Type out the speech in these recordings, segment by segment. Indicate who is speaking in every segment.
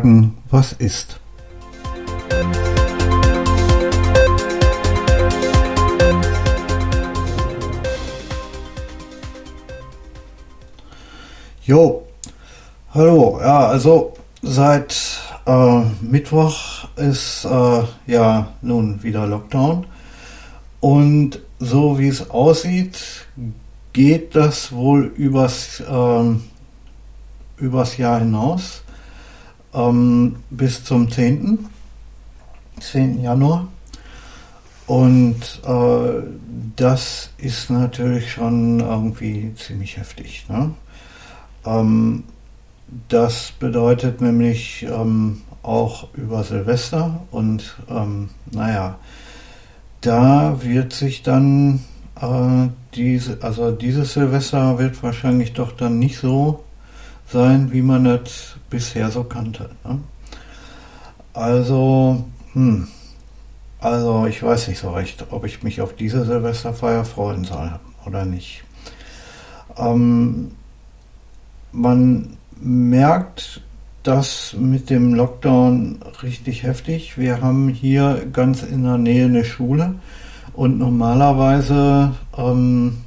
Speaker 1: sagen, was ist. Jo, hallo, ja, also seit äh, Mittwoch ist äh, ja nun wieder Lockdown und so wie es aussieht, geht das wohl übers, ähm, übers Jahr hinaus ähm, bis zum 10. 10. Januar. Und äh, das ist natürlich schon irgendwie ziemlich heftig. Ne? Ähm, das bedeutet nämlich ähm, auch über Silvester und ähm, naja, da wird sich dann äh, diese, also dieses Silvester wird wahrscheinlich doch dann nicht so sein, wie man das bisher so kannte. Ne? Also, hm, also ich weiß nicht so recht, ob ich mich auf diese Silvesterfeier freuen soll oder nicht. Ähm, man merkt das mit dem Lockdown richtig heftig. Wir haben hier ganz in der Nähe eine Schule und normalerweise ähm,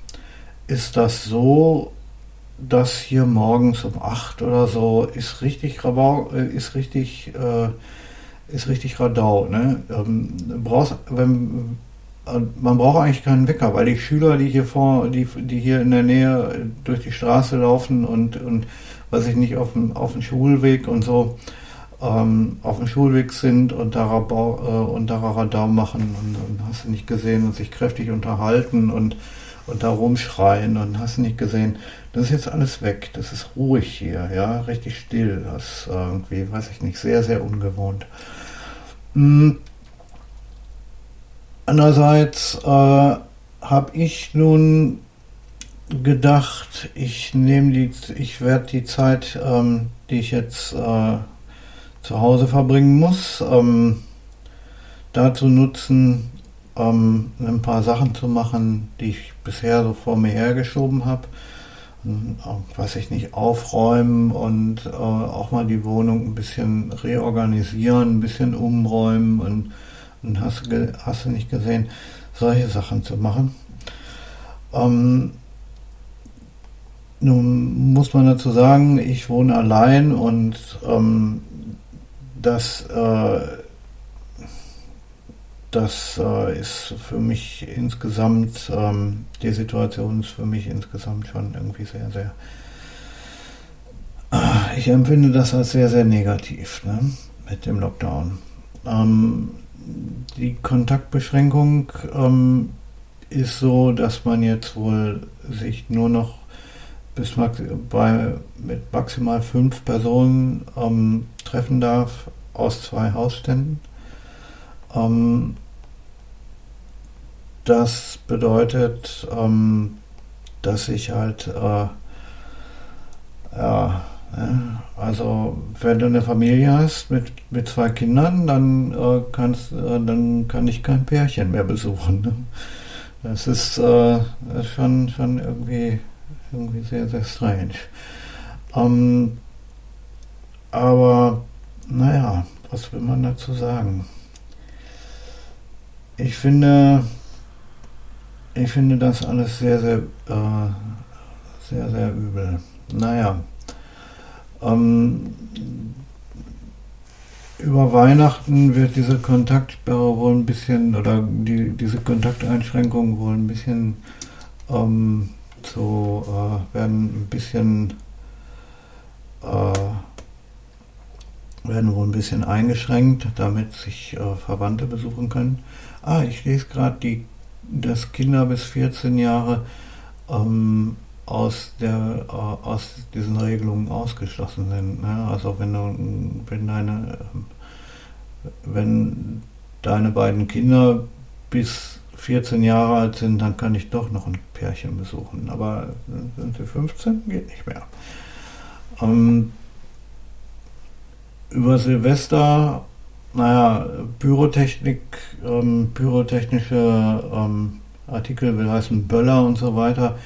Speaker 1: ist das so, dass hier morgens um 8 oder so ist richtig äh, ist richtig, äh, ist richtig Radau. Ne? Ähm, brauchst, wenn, äh, man braucht eigentlich keinen Wecker, weil die Schüler, die hier vor, die, die hier in der Nähe durch die Straße laufen und, und weiß ich nicht, auf dem, auf dem Schulweg und so, ähm, auf dem Schulweg sind und da, Rabau, äh, und da Radau machen und, und, hast du nicht gesehen und sich kräftig unterhalten und, und da rumschreien und hast nicht gesehen. Das ist jetzt alles weg. Das ist ruhig hier, ja, richtig still. Das ist irgendwie, weiß ich nicht, sehr, sehr ungewohnt. Hm. Andererseits äh, habe ich nun gedacht, ich nehme die, ich werde die Zeit, ähm, die ich jetzt äh, zu Hause verbringen muss, ähm, dazu nutzen, ähm, ein paar Sachen zu machen, die ich bisher so vor mir hergeschoben habe. Weiß ich nicht, aufräumen und äh, auch mal die Wohnung ein bisschen reorganisieren, ein bisschen umräumen und, und hast, hast du nicht gesehen, solche Sachen zu machen. Ähm, nun muss man dazu sagen, ich wohne allein und ähm, das, äh, das äh, ist für mich insgesamt, ähm, die Situation ist für mich insgesamt schon irgendwie sehr, sehr, äh, ich empfinde das als sehr, sehr negativ ne, mit dem Lockdown. Ähm, die Kontaktbeschränkung ähm, ist so, dass man jetzt wohl sich nur noch bis bei, mit maximal fünf Personen ähm, treffen darf aus zwei Hausständen. Ähm, das bedeutet, ähm, dass ich halt, äh, ja, ne, also wenn du eine Familie hast mit, mit zwei Kindern, dann, äh, kannst, äh, dann kann ich kein Pärchen mehr besuchen. Ne? Das ist äh, schon, schon irgendwie irgendwie sehr, sehr strange. Ähm, aber naja, was will man dazu sagen? Ich finde, ich finde das alles sehr, sehr, äh, sehr, sehr übel. Naja, ähm, über Weihnachten wird diese Kontaktsperre wohl ein bisschen, oder die, diese Kontakteinschränkungen wohl ein bisschen ähm, so äh, werden ein bisschen äh, werden wohl ein bisschen eingeschränkt, damit sich äh, Verwandte besuchen können. Ah, ich lese gerade, dass Kinder bis 14 Jahre ähm, aus, der, äh, aus diesen Regelungen ausgeschlossen sind. Ne? Also wenn du, wenn deine, äh, wenn deine beiden Kinder bis 14 Jahre alt sind, dann kann ich doch noch ein Pärchen besuchen. Aber sind sie 15? Geht nicht mehr. Ähm, über Silvester, naja, Pyrotechnik, ähm, pyrotechnische ähm, Artikel will heißen Böller und so weiter,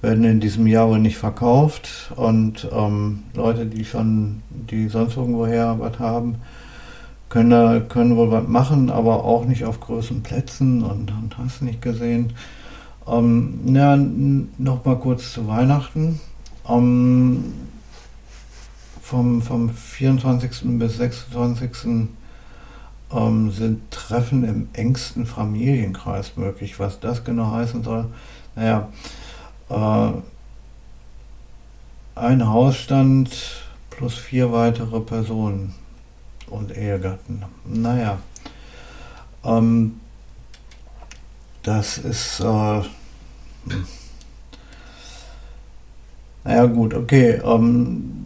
Speaker 1: werden in diesem Jahr wohl nicht verkauft und ähm, Leute, die schon, die sonst irgendwoher was haben, können, da, können wohl was machen, aber auch nicht auf großen Plätzen und, und hast nicht gesehen. Ähm, ja, noch kurz zu Weihnachten. Ähm, vom, vom 24. bis 26. Ähm, sind Treffen im engsten Familienkreis möglich. Was das genau heißen soll, naja, äh, ein Hausstand plus vier weitere Personen und Ehegatten. Naja, ähm, das ist, äh, hm. naja gut, okay, ähm,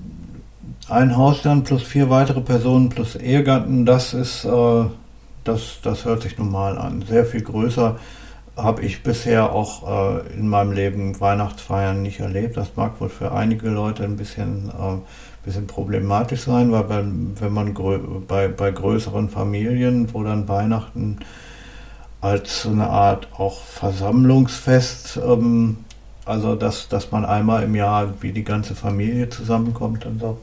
Speaker 1: ein Hausstand plus vier weitere Personen plus Ehegatten, das ist, äh, das, das hört sich normal an. Sehr viel größer habe ich bisher auch äh, in meinem Leben Weihnachtsfeiern nicht erlebt. Das mag wohl für einige Leute ein bisschen äh, bisschen problematisch sein, weil wenn, wenn man bei, bei größeren Familien, wo dann Weihnachten als eine Art auch Versammlungsfest, ähm, also dass, dass man einmal im Jahr wie die ganze Familie zusammenkommt und so,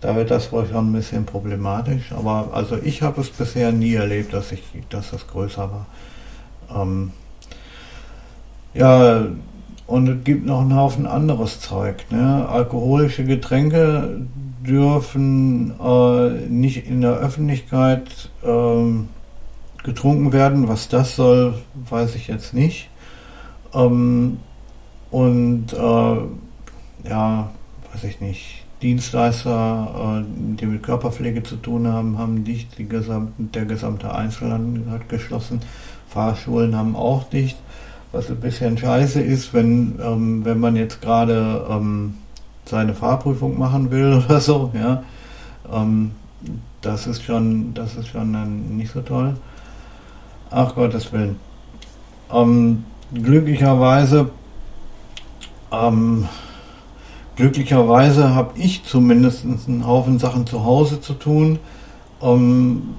Speaker 1: da wird das wohl schon ein bisschen problematisch. Aber also ich habe es bisher nie erlebt, dass ich, dass das größer war. Ähm, ja, und es gibt noch einen Haufen anderes Zeug. Ne? Alkoholische Getränke dürfen äh, nicht in der Öffentlichkeit ähm, getrunken werden. Was das soll, weiß ich jetzt nicht. Ähm, und äh, ja, weiß ich nicht. Dienstleister, äh, die mit Körperpflege zu tun haben, haben dicht. Die gesamte, der gesamte Einzelhandel hat geschlossen. Fahrschulen haben auch dicht was ein bisschen scheiße ist, wenn, ähm, wenn man jetzt gerade ähm, seine Fahrprüfung machen will oder so, ja. Ähm, das ist schon, das ist schon nicht so toll. Ach Gottes Willen. Ähm, glücklicherweise, ähm, glücklicherweise habe ich zumindest einen Haufen Sachen zu Hause zu tun, ähm,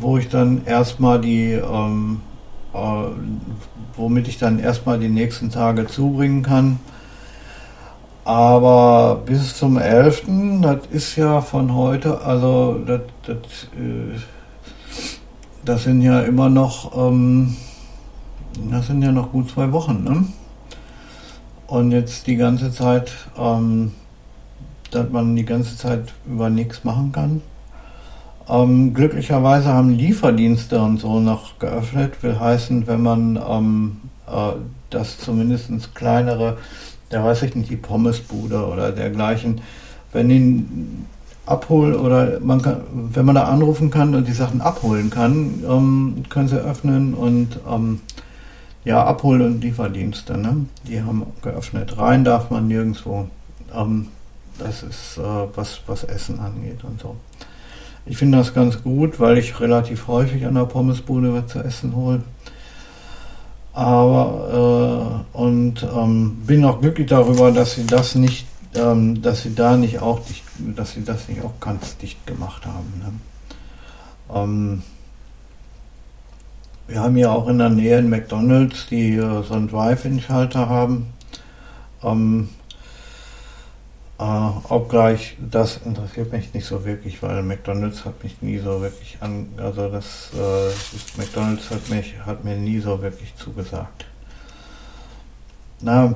Speaker 1: wo ich dann erstmal die ähm, äh, womit ich dann erstmal die nächsten Tage zubringen kann. Aber bis zum 11., das ist ja von heute, also das, das, äh, das sind ja immer noch, ähm, das sind ja noch gut zwei Wochen, ne? Und jetzt die ganze Zeit, ähm, dass man die ganze Zeit über nichts machen kann. Ähm, glücklicherweise haben Lieferdienste und so noch geöffnet. Will heißen, wenn man ähm, äh, das zumindest kleinere, der weiß ich nicht, die Pommesbude oder dergleichen, wenn ihn abholen oder man kann, wenn man da anrufen kann und die Sachen abholen kann, ähm, können sie öffnen und ähm, ja, Abhol- und Lieferdienste, ne? die haben geöffnet. Rein darf man nirgendwo. Ähm, das ist äh, was, was Essen angeht und so. Ich finde das ganz gut, weil ich relativ häufig an der Pommesbude was zu essen hole. Aber äh, und ähm, bin auch glücklich darüber, dass sie das nicht, ähm, dass sie da nicht auch dicht, dass sie das nicht auch ganz dicht gemacht haben. Ne? Ähm, wir haben ja auch in der Nähe in McDonalds, die so einen Drive-In-Schalter haben. Ähm, äh, obgleich, das interessiert mich nicht so wirklich, weil McDonalds hat mich nie so wirklich an, also das, äh, McDonalds hat mich, hat mir nie so wirklich zugesagt. Na,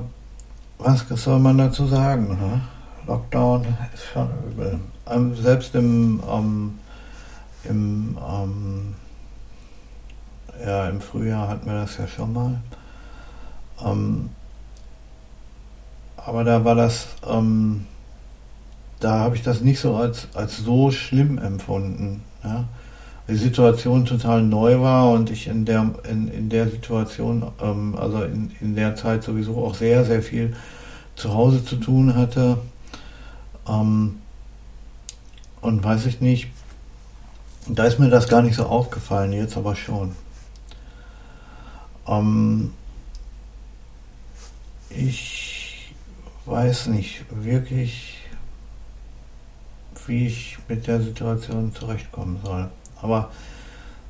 Speaker 1: was soll man dazu sagen? Ne? Lockdown ist schon übel. Ähm, selbst im, ähm, im, ähm, ja, im Frühjahr hatten wir das ja schon mal. Ähm, aber da war das, ähm, da habe ich das nicht so als, als so schlimm empfunden. Ja? Die Situation total neu war und ich in der, in, in der Situation, ähm, also in, in der Zeit sowieso auch sehr, sehr viel zu Hause zu tun hatte. Ähm, und weiß ich nicht, da ist mir das gar nicht so aufgefallen, jetzt aber schon. Ähm, ich weiß nicht wirklich, wie ich mit der Situation zurechtkommen soll. Aber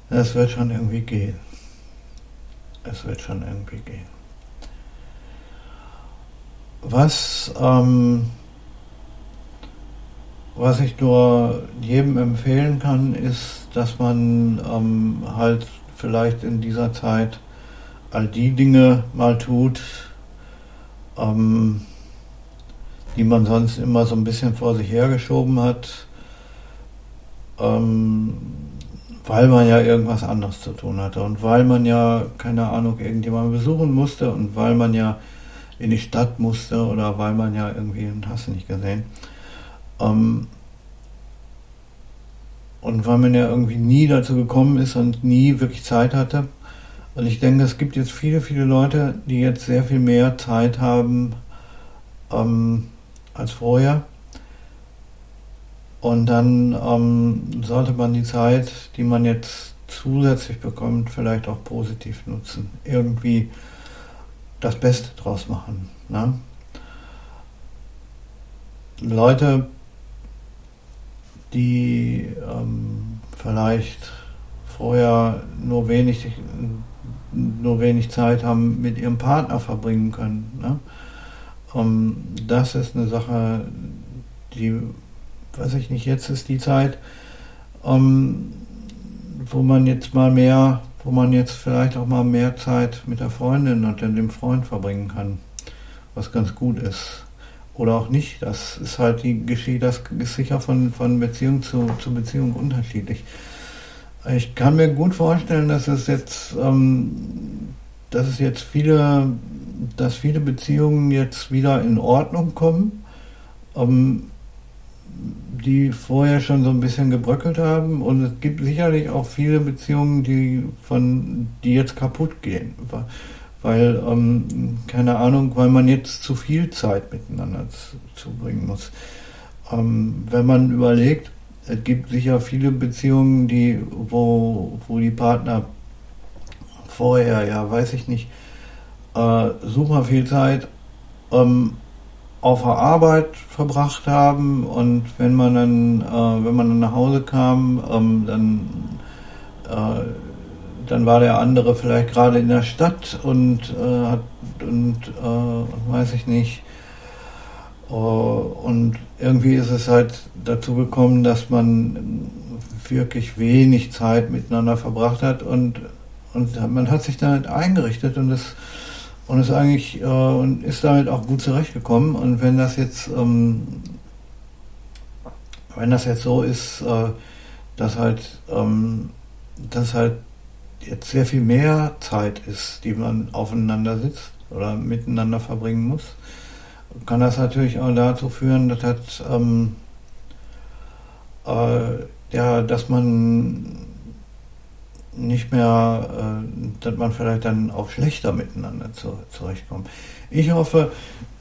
Speaker 1: es wird schon irgendwie gehen. Es wird schon irgendwie gehen. was, ähm, was ich nur jedem empfehlen kann, ist, dass man ähm, halt vielleicht in dieser Zeit all die Dinge mal tut, ähm, die man sonst immer so ein bisschen vor sich hergeschoben hat, ähm, weil man ja irgendwas anderes zu tun hatte und weil man ja, keine Ahnung, irgendjemanden besuchen musste und weil man ja in die Stadt musste oder weil man ja irgendwie, und hast du nicht gesehen, ähm, und weil man ja irgendwie nie dazu gekommen ist und nie wirklich Zeit hatte. Und ich denke, es gibt jetzt viele, viele Leute, die jetzt sehr viel mehr Zeit haben ähm, als vorher. Und dann ähm, sollte man die Zeit, die man jetzt zusätzlich bekommt, vielleicht auch positiv nutzen. Irgendwie das Beste draus machen. Ne? Leute, die ähm, vielleicht vorher nur wenig, nur wenig Zeit haben mit ihrem Partner verbringen können. Ne? Ähm, das ist eine Sache, die, weiß ich nicht, jetzt ist die Zeit, ähm, wo man jetzt mal mehr, wo man jetzt vielleicht auch mal mehr Zeit mit der Freundin und dem Freund verbringen kann, was ganz gut ist. Oder auch nicht. Das ist halt die Geschichte, das ist sicher von, von Beziehung zu, zu Beziehung unterschiedlich. Ich kann mir gut vorstellen, dass es jetzt, ähm, dass es jetzt viele, dass viele Beziehungen jetzt wieder in Ordnung kommen. Ähm, die vorher schon so ein bisschen gebröckelt haben. Und es gibt sicherlich auch viele Beziehungen, die von die jetzt kaputt gehen. Weil, ähm, keine Ahnung, weil man jetzt zu viel Zeit miteinander zubringen muss. Ähm, wenn man überlegt, es gibt sicher viele Beziehungen, die, wo, wo die Partner vorher, ja, weiß ich nicht, äh, super viel Zeit ähm, auf der Arbeit verbracht haben und wenn man dann, äh, wenn man dann nach Hause kam, ähm, dann, äh, dann war der andere vielleicht gerade in der Stadt und äh, hat und äh, weiß ich nicht. Äh, und irgendwie ist es halt dazu gekommen, dass man wirklich wenig Zeit miteinander verbracht hat und, und man hat sich damit eingerichtet und es und ist eigentlich äh, und ist damit auch gut zurechtgekommen. Und wenn das jetzt, ähm, wenn das jetzt so ist, äh, dass halt, ähm, dass halt jetzt sehr viel mehr Zeit ist, die man aufeinander sitzt oder miteinander verbringen muss, kann das natürlich auch dazu führen, dass halt, ähm, äh, ja, dass man nicht mehr, äh, dass man vielleicht dann auch schlechter miteinander zu, zurechtkommt. Ich hoffe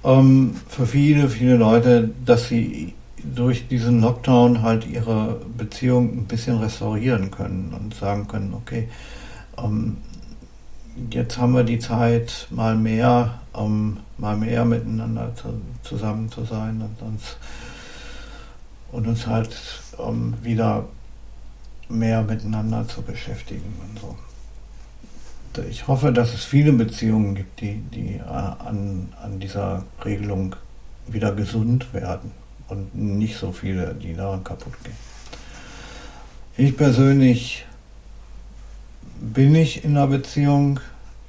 Speaker 1: ähm, für viele, viele Leute, dass sie durch diesen Lockdown halt ihre Beziehung ein bisschen restaurieren können und sagen können, okay, ähm, jetzt haben wir die Zeit, mal mehr, ähm, mal mehr miteinander zu, zusammen zu sein und uns, und uns halt ähm, wieder mehr miteinander zu beschäftigen und so. Ich hoffe, dass es viele Beziehungen gibt, die, die äh, an, an dieser Regelung wieder gesund werden und nicht so viele, die daran kaputt gehen. Ich persönlich bin nicht in einer Beziehung,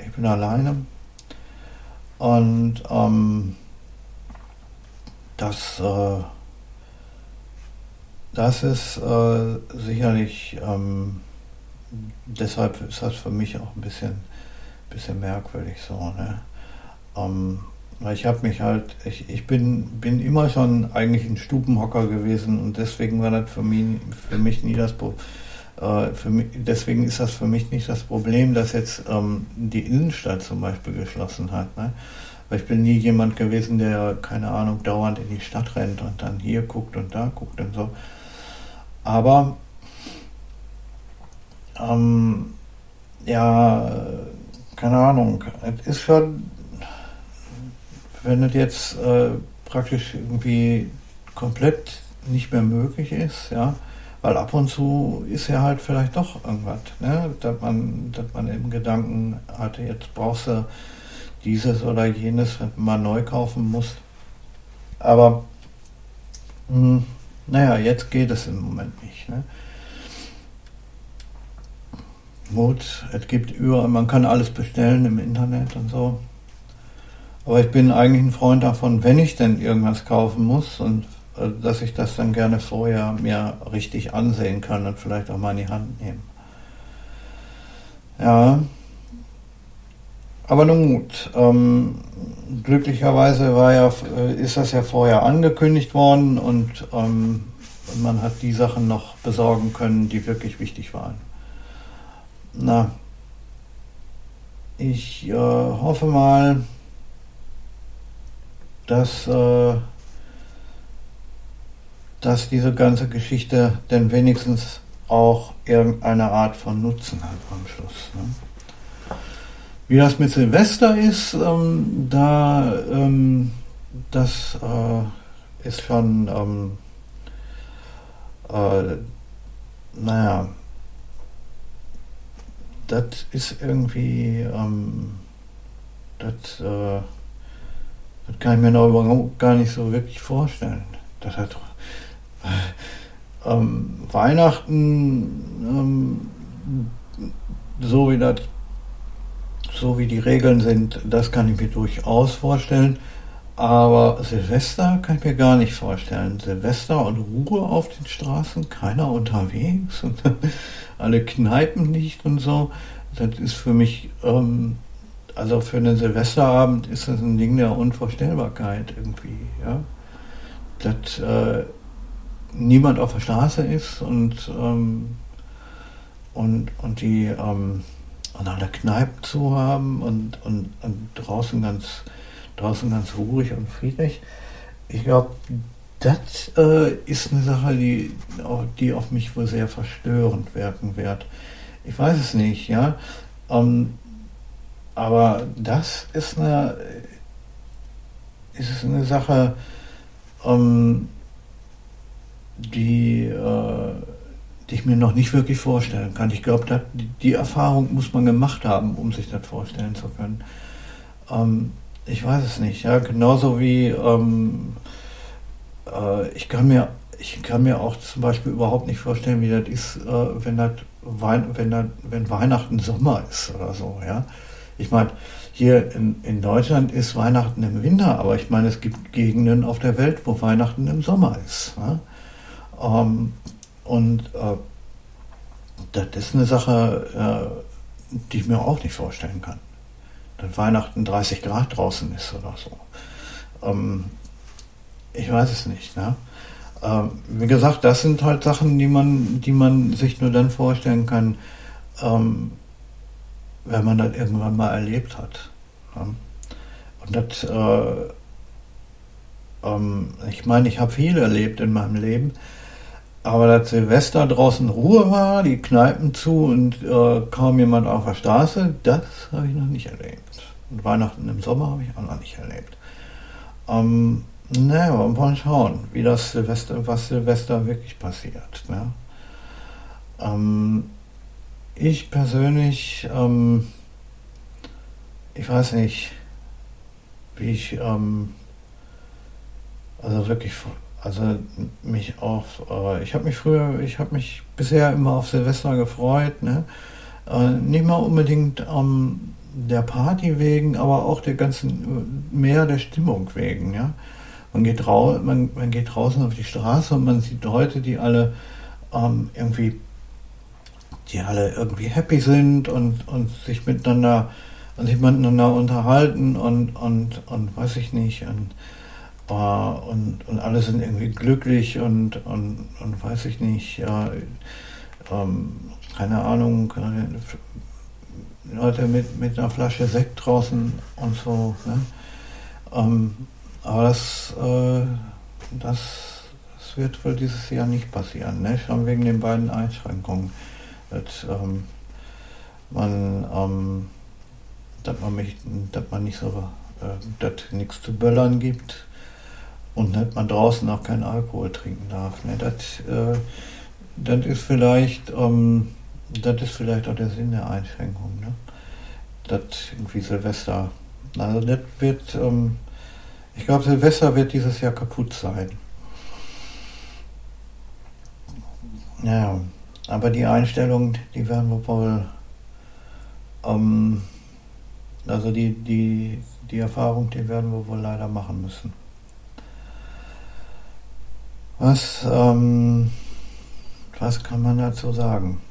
Speaker 1: ich bin alleine und ähm, das äh, das ist äh, sicherlich, ähm, deshalb ist das für mich auch ein bisschen, bisschen merkwürdig so. Ne? Ähm, ich habe mich halt, ich, ich bin, bin immer schon eigentlich ein Stubenhocker gewesen und deswegen war das für mich, für mich nie das Problem. Äh, mich, deswegen ist das für mich nicht das Problem, dass jetzt ähm, die Innenstadt zum Beispiel geschlossen hat. Ne? Weil ich bin nie jemand gewesen, der, keine Ahnung, dauernd in die Stadt rennt und dann hier guckt und da guckt und so. Aber ähm, ja, keine Ahnung, es ist schon, wenn es jetzt äh, praktisch irgendwie komplett nicht mehr möglich ist, ja, weil ab und zu ist ja halt vielleicht doch irgendwas, ne, dass man, dass man im Gedanken hatte, jetzt brauchst du dieses oder jenes, wenn man neu kaufen muss. Aber mh, hm, naja, jetzt geht es im Moment nicht. Ne? Gut, es gibt überall, man kann alles bestellen im Internet und so. Aber ich bin eigentlich ein Freund davon, wenn ich denn irgendwas kaufen muss und dass ich das dann gerne vorher mir richtig ansehen kann und vielleicht auch mal in die Hand nehmen. Ja, aber nun gut, ähm, glücklicherweise war ja, äh, ist das ja vorher angekündigt worden und ähm, man hat die Sachen noch besorgen können, die wirklich wichtig waren. Na, ich äh, hoffe mal, dass, äh, dass diese ganze Geschichte denn wenigstens auch irgendeine Art von Nutzen hat am Schluss. Ne? Wie das mit Silvester ist, ähm, da ähm, das äh, ist schon, ähm, äh, naja, das ist irgendwie, ähm, das, äh, das kann ich mir noch überhaupt gar nicht so wirklich vorstellen. Das hat ähm, Weihnachten, ähm, so wie das so wie die Regeln sind, das kann ich mir durchaus vorstellen. Aber Silvester kann ich mir gar nicht vorstellen. Silvester und Ruhe auf den Straßen, keiner unterwegs und alle Kneipen nicht und so. Das ist für mich, ähm, also für einen Silvesterabend ist das ein Ding der Unvorstellbarkeit irgendwie. Ja? Dass äh, niemand auf der Straße ist und, ähm, und, und die. Ähm, und alle Kneipen zu haben und, und, und draußen, ganz, draußen ganz ruhig und friedlich. Ich glaube, das äh, ist eine Sache, die, die auf mich wohl sehr verstörend wirken wird. Ich weiß es nicht, ja. Ähm, aber das ist eine, ist eine Sache, ähm, die äh, die ich mir noch nicht wirklich vorstellen kann. Ich glaube, die Erfahrung muss man gemacht haben, um sich das vorstellen zu können. Ähm, ich weiß es nicht. Ja, genauso wie ähm, äh, ich kann mir ich kann mir auch zum Beispiel überhaupt nicht vorstellen, wie das ist, äh, wenn das Wein, wenn, das, wenn Weihnachten Sommer ist oder so. Ja, ich meine, hier in, in Deutschland ist Weihnachten im Winter, aber ich meine, es gibt Gegenden auf der Welt, wo Weihnachten im Sommer ist. Ja? Ähm, und äh, das ist eine Sache, äh, die ich mir auch nicht vorstellen kann. Dass Weihnachten 30 Grad draußen ist oder so. Ähm, ich weiß es nicht. Ne? Ähm, wie gesagt, das sind halt Sachen, die man, die man sich nur dann vorstellen kann, ähm, wenn man das irgendwann mal erlebt hat. Ne? Und das, äh, ähm, ich meine, ich habe viel erlebt in meinem Leben. Aber dass Silvester draußen Ruhe war, die Kneipen zu und äh, kaum jemand auf der Straße, das habe ich noch nicht erlebt. Und Weihnachten im Sommer habe ich auch noch nicht erlebt. Ähm, naja, wir mal schauen, wie das Silvester, was Silvester wirklich passiert. Ne? Ähm, ich persönlich, ähm, ich weiß nicht, wie ich, ähm, also wirklich also mich auf, äh, ich habe mich früher, ich habe mich bisher immer auf Silvester gefreut, ne? Äh, nicht mal unbedingt ähm, der Party wegen, aber auch der ganzen, äh, mehr der Stimmung wegen, ja. Man geht, rau man, man geht draußen auf die Straße und man sieht Leute, die alle ähm, irgendwie, die alle irgendwie happy sind und, und sich miteinander, und sich miteinander unterhalten und, und, und weiß ich nicht, und und, und alle sind irgendwie glücklich und, und, und weiß ich nicht, ähm, keine Ahnung, Leute mit, mit einer Flasche Sekt draußen und so. Ne? Ähm, aber das, äh, das, das wird wohl dieses Jahr nicht passieren, ne? schon wegen den beiden Einschränkungen. Dass, ähm, man, ähm, dass man, mich, dass man nicht so, äh, dass nichts zu böllern gibt und dass man draußen auch keinen Alkohol trinken darf. Ne? Das, äh, das ist vielleicht, ähm, das ist vielleicht auch der Sinn der Einschränkung. Ne? Dass irgendwie Silvester Also das wird, ähm, ich glaube, Silvester wird dieses Jahr kaputt sein. Ja, aber die Einstellung, die werden wir wohl, ähm, also die, die, die Erfahrung, die werden wir wohl leider machen müssen. Was, ähm, was kann man dazu sagen?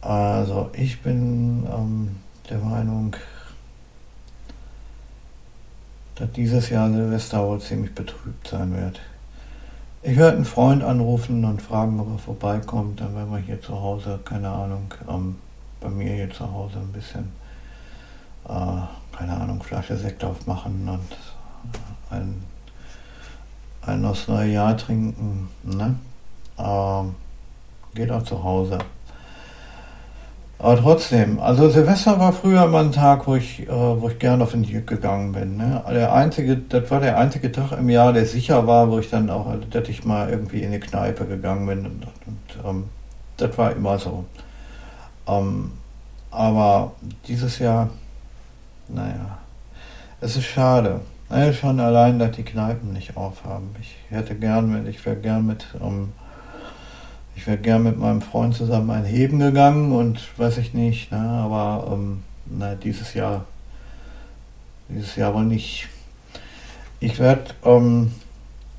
Speaker 1: Also ich bin ähm, der Meinung, dass dieses Jahr Silvester wohl ziemlich betrübt sein wird. Ich werde einen Freund anrufen und fragen, ob er vorbeikommt. Dann werden wir hier zu Hause, keine Ahnung, ähm, bei mir hier zu Hause ein bisschen, äh, keine Ahnung, Flasche Sekt aufmachen und ein, ein aufs neue Jahr trinken. Ne? Äh, geht auch zu Hause. Aber trotzdem, also Silvester war früher immer ein Tag, wo ich, äh, wo ich gerne auf den Jück gegangen bin. Ne? Der einzige, das war der einzige Tag im Jahr, der sicher war, wo ich dann auch, dass ich mal irgendwie in eine Kneipe gegangen bin. Und, und ähm, das war immer so. Ähm, aber dieses Jahr, naja, es ist schade. Naja, schon allein, dass die Kneipen nicht aufhaben. Ich hätte gern, ich wäre gern mit ähm, ich wäre gern mit meinem Freund zusammen ein Heben gegangen und weiß ich nicht, ne, aber ähm, na, dieses Jahr, dieses Jahr wohl nicht. Ich werde, ähm,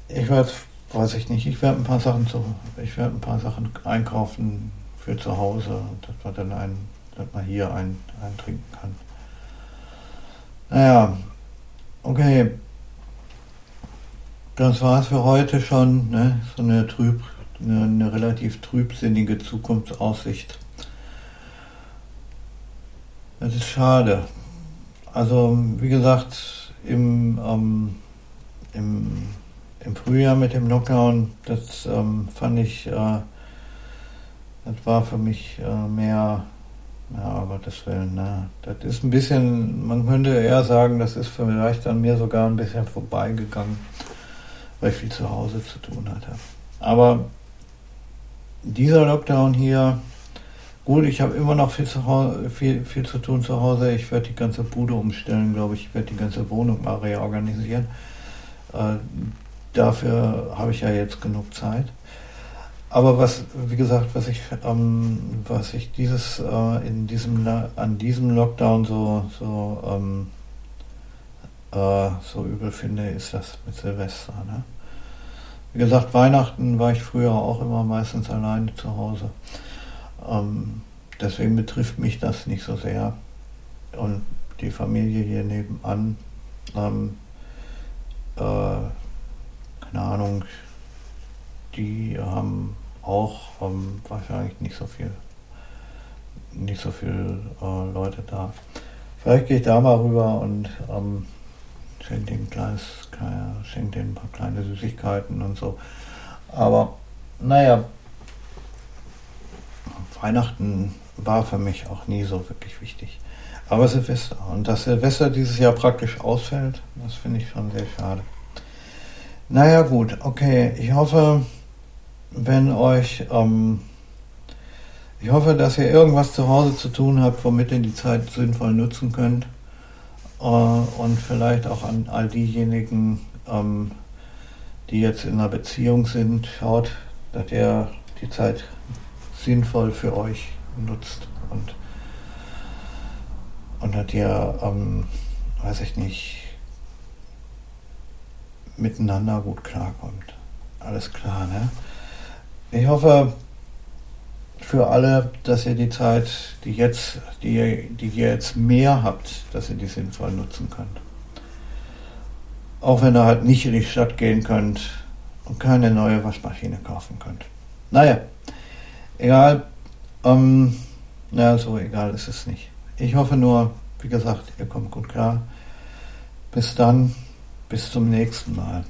Speaker 1: ich werde, weiß ich nicht, ich werde ein paar Sachen zu, ich werde ein paar Sachen einkaufen für zu Hause, dass man dann ein, dass man hier ein, eintrinken kann. Naja, okay. Das war's für heute schon, ne? So eine trüb eine, eine relativ trübsinnige Zukunftsaussicht. Das ist schade. Also, wie gesagt, im, ähm, im, im Frühjahr mit dem Lockdown, das ähm, fand ich, äh, das war für mich äh, mehr, ja, Gottes Willen, ne? das ist ein bisschen, man könnte eher sagen, das ist vielleicht an mir sogar ein bisschen vorbeigegangen, weil ich viel zu Hause zu tun hatte. Aber dieser Lockdown hier, gut, ich habe immer noch viel zu, viel, viel zu tun zu Hause. Ich werde die ganze Bude umstellen, glaube ich. Ich werde die ganze Wohnung mal reorganisieren. Äh, dafür habe ich ja jetzt genug Zeit. Aber was, wie gesagt, was ich, ähm, was ich dieses äh, in diesem an diesem Lockdown so so ähm, äh, so übel finde, ist das mit Silvester. Ne? Wie gesagt, Weihnachten war ich früher auch immer meistens alleine zu Hause. Ähm, deswegen betrifft mich das nicht so sehr. Und die Familie hier nebenan, ähm, äh, keine Ahnung, die haben auch ähm, wahrscheinlich nicht so viel, nicht so viel äh, Leute da. Vielleicht gehe ich da mal rüber und ähm, schenkt ihm kleines, schenkt ihm ein paar kleine Süßigkeiten und so. Aber naja, Weihnachten war für mich auch nie so wirklich wichtig. Aber Silvester. Und dass Silvester dieses Jahr praktisch ausfällt, das finde ich schon sehr schade. Naja gut, okay. Ich hoffe, wenn euch, ähm, ich hoffe, dass ihr irgendwas zu Hause zu tun habt, womit ihr die Zeit sinnvoll nutzen könnt. Äh, und vielleicht auch an all diejenigen, ähm, die jetzt in einer Beziehung sind, schaut, dass ihr die Zeit sinnvoll für euch nutzt und, und dass ihr, ähm, weiß ich nicht, miteinander gut klarkommt. Alles klar, ne? Ich hoffe, für alle, dass ihr die Zeit, die jetzt, die, die ihr jetzt mehr habt, dass ihr die sinnvoll nutzen könnt. Auch wenn ihr halt nicht in die Stadt gehen könnt und keine neue Waschmaschine kaufen könnt. Naja, egal. Ähm, ja, so egal ist es nicht. Ich hoffe nur, wie gesagt, ihr kommt gut klar. Bis dann, bis zum nächsten Mal.